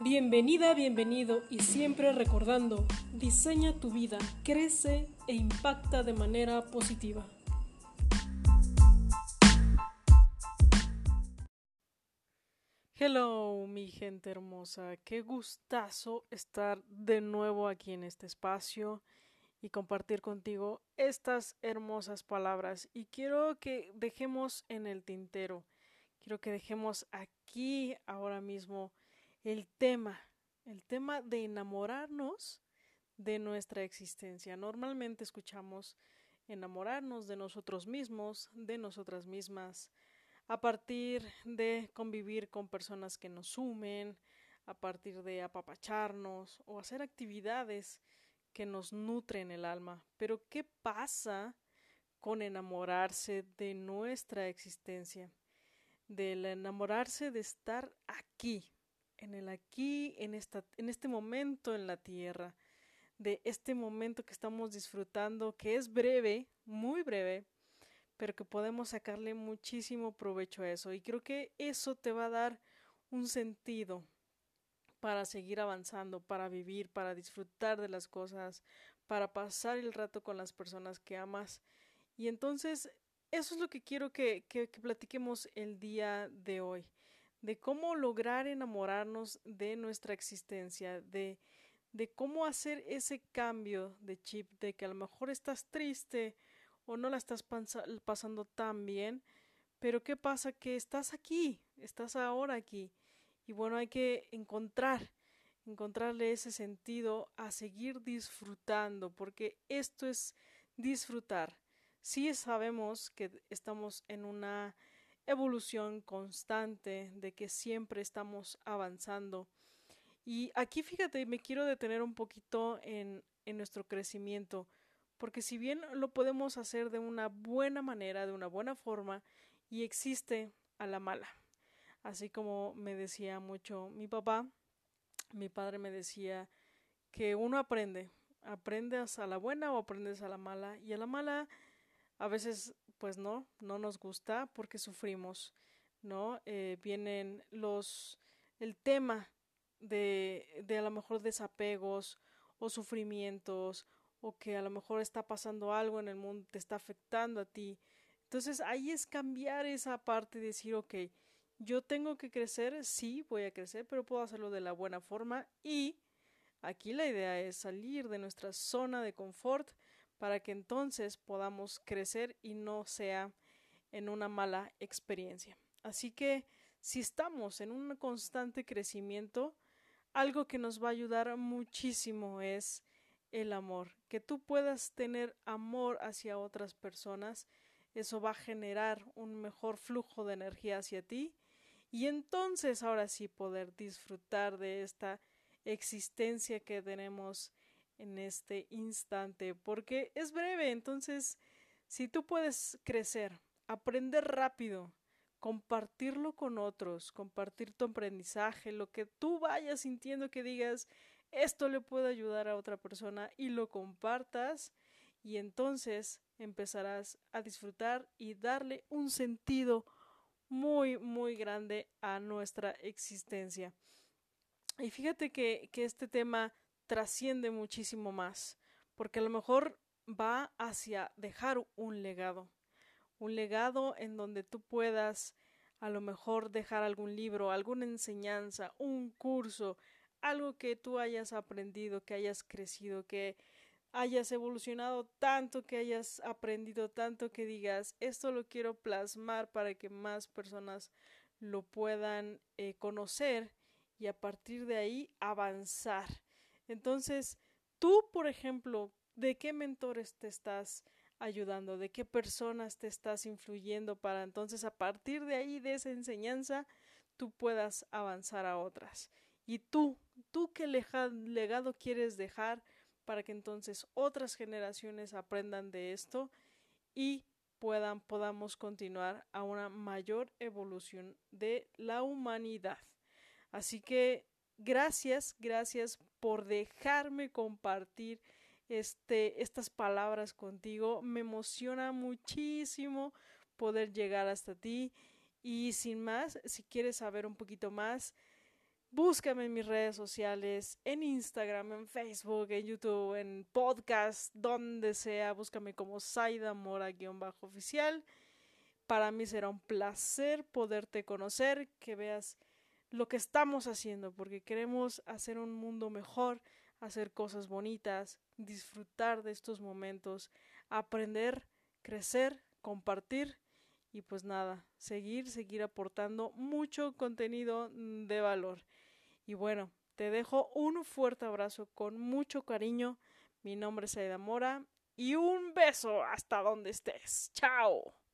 Bienvenida, bienvenido y siempre recordando, diseña tu vida, crece e impacta de manera positiva. Hello, mi gente hermosa, qué gustazo estar de nuevo aquí en este espacio y compartir contigo estas hermosas palabras. Y quiero que dejemos en el tintero, quiero que dejemos aquí ahora mismo el tema, el tema de enamorarnos de nuestra existencia. Normalmente escuchamos enamorarnos de nosotros mismos, de nosotras mismas, a partir de convivir con personas que nos sumen, a partir de apapacharnos o hacer actividades que nos nutren el alma. Pero ¿qué pasa con enamorarse de nuestra existencia? Del enamorarse de estar aquí, en el aquí, en, esta, en este momento en la tierra, de este momento que estamos disfrutando, que es breve, muy breve, pero que podemos sacarle muchísimo provecho a eso. Y creo que eso te va a dar un sentido para seguir avanzando, para vivir, para disfrutar de las cosas, para pasar el rato con las personas que amas. Y entonces, eso es lo que quiero que, que, que platiquemos el día de hoy de cómo lograr enamorarnos de nuestra existencia, de, de cómo hacer ese cambio de chip, de que a lo mejor estás triste o no la estás pasando tan bien, pero ¿qué pasa? Que estás aquí, estás ahora aquí. Y bueno, hay que encontrar, encontrarle ese sentido a seguir disfrutando, porque esto es disfrutar. Sí sabemos que estamos en una evolución constante, de que siempre estamos avanzando. Y aquí fíjate, me quiero detener un poquito en, en nuestro crecimiento, porque si bien lo podemos hacer de una buena manera, de una buena forma, y existe a la mala. Así como me decía mucho mi papá, mi padre me decía que uno aprende, aprendes a la buena o aprendes a la mala, y a la mala a veces pues no, no nos gusta porque sufrimos, ¿no? Eh, vienen los, el tema de, de a lo mejor desapegos o sufrimientos o que a lo mejor está pasando algo en el mundo, te está afectando a ti. Entonces ahí es cambiar esa parte y decir, ok, yo tengo que crecer, sí, voy a crecer, pero puedo hacerlo de la buena forma y aquí la idea es salir de nuestra zona de confort para que entonces podamos crecer y no sea en una mala experiencia. Así que si estamos en un constante crecimiento, algo que nos va a ayudar muchísimo es el amor. Que tú puedas tener amor hacia otras personas, eso va a generar un mejor flujo de energía hacia ti y entonces ahora sí poder disfrutar de esta existencia que tenemos en este instante porque es breve, entonces si tú puedes crecer, aprender rápido, compartirlo con otros, compartir tu aprendizaje, lo que tú vayas sintiendo que digas, esto le puede ayudar a otra persona y lo compartas y entonces empezarás a disfrutar y darle un sentido muy, muy grande a nuestra existencia. Y fíjate que, que este tema trasciende muchísimo más, porque a lo mejor va hacia dejar un legado, un legado en donde tú puedas a lo mejor dejar algún libro, alguna enseñanza, un curso, algo que tú hayas aprendido, que hayas crecido, que hayas evolucionado tanto, que hayas aprendido tanto, que digas, esto lo quiero plasmar para que más personas lo puedan eh, conocer y a partir de ahí avanzar entonces, tú, por ejemplo, ¿de qué mentores te estás ayudando? ¿De qué personas te estás influyendo para entonces a partir de ahí, de esa enseñanza, tú puedas avanzar a otras? Y tú, tú qué legado quieres dejar para que entonces otras generaciones aprendan de esto y puedan podamos continuar a una mayor evolución de la humanidad. Así que gracias, gracias por dejarme compartir este, estas palabras contigo. Me emociona muchísimo poder llegar hasta ti. Y sin más, si quieres saber un poquito más, Búscame en mis redes sociales, en Instagram, en Facebook, en YouTube, en podcast, donde sea. Búscame como Saida Mora-oficial. Para mí será un placer poderte conocer, que veas lo que estamos haciendo, porque queremos hacer un mundo mejor, hacer cosas bonitas, disfrutar de estos momentos, aprender, crecer, compartir y pues nada, seguir, seguir aportando mucho contenido de valor. Y bueno, te dejo un fuerte abrazo con mucho cariño. Mi nombre es Aida Mora y un beso hasta donde estés. Chao.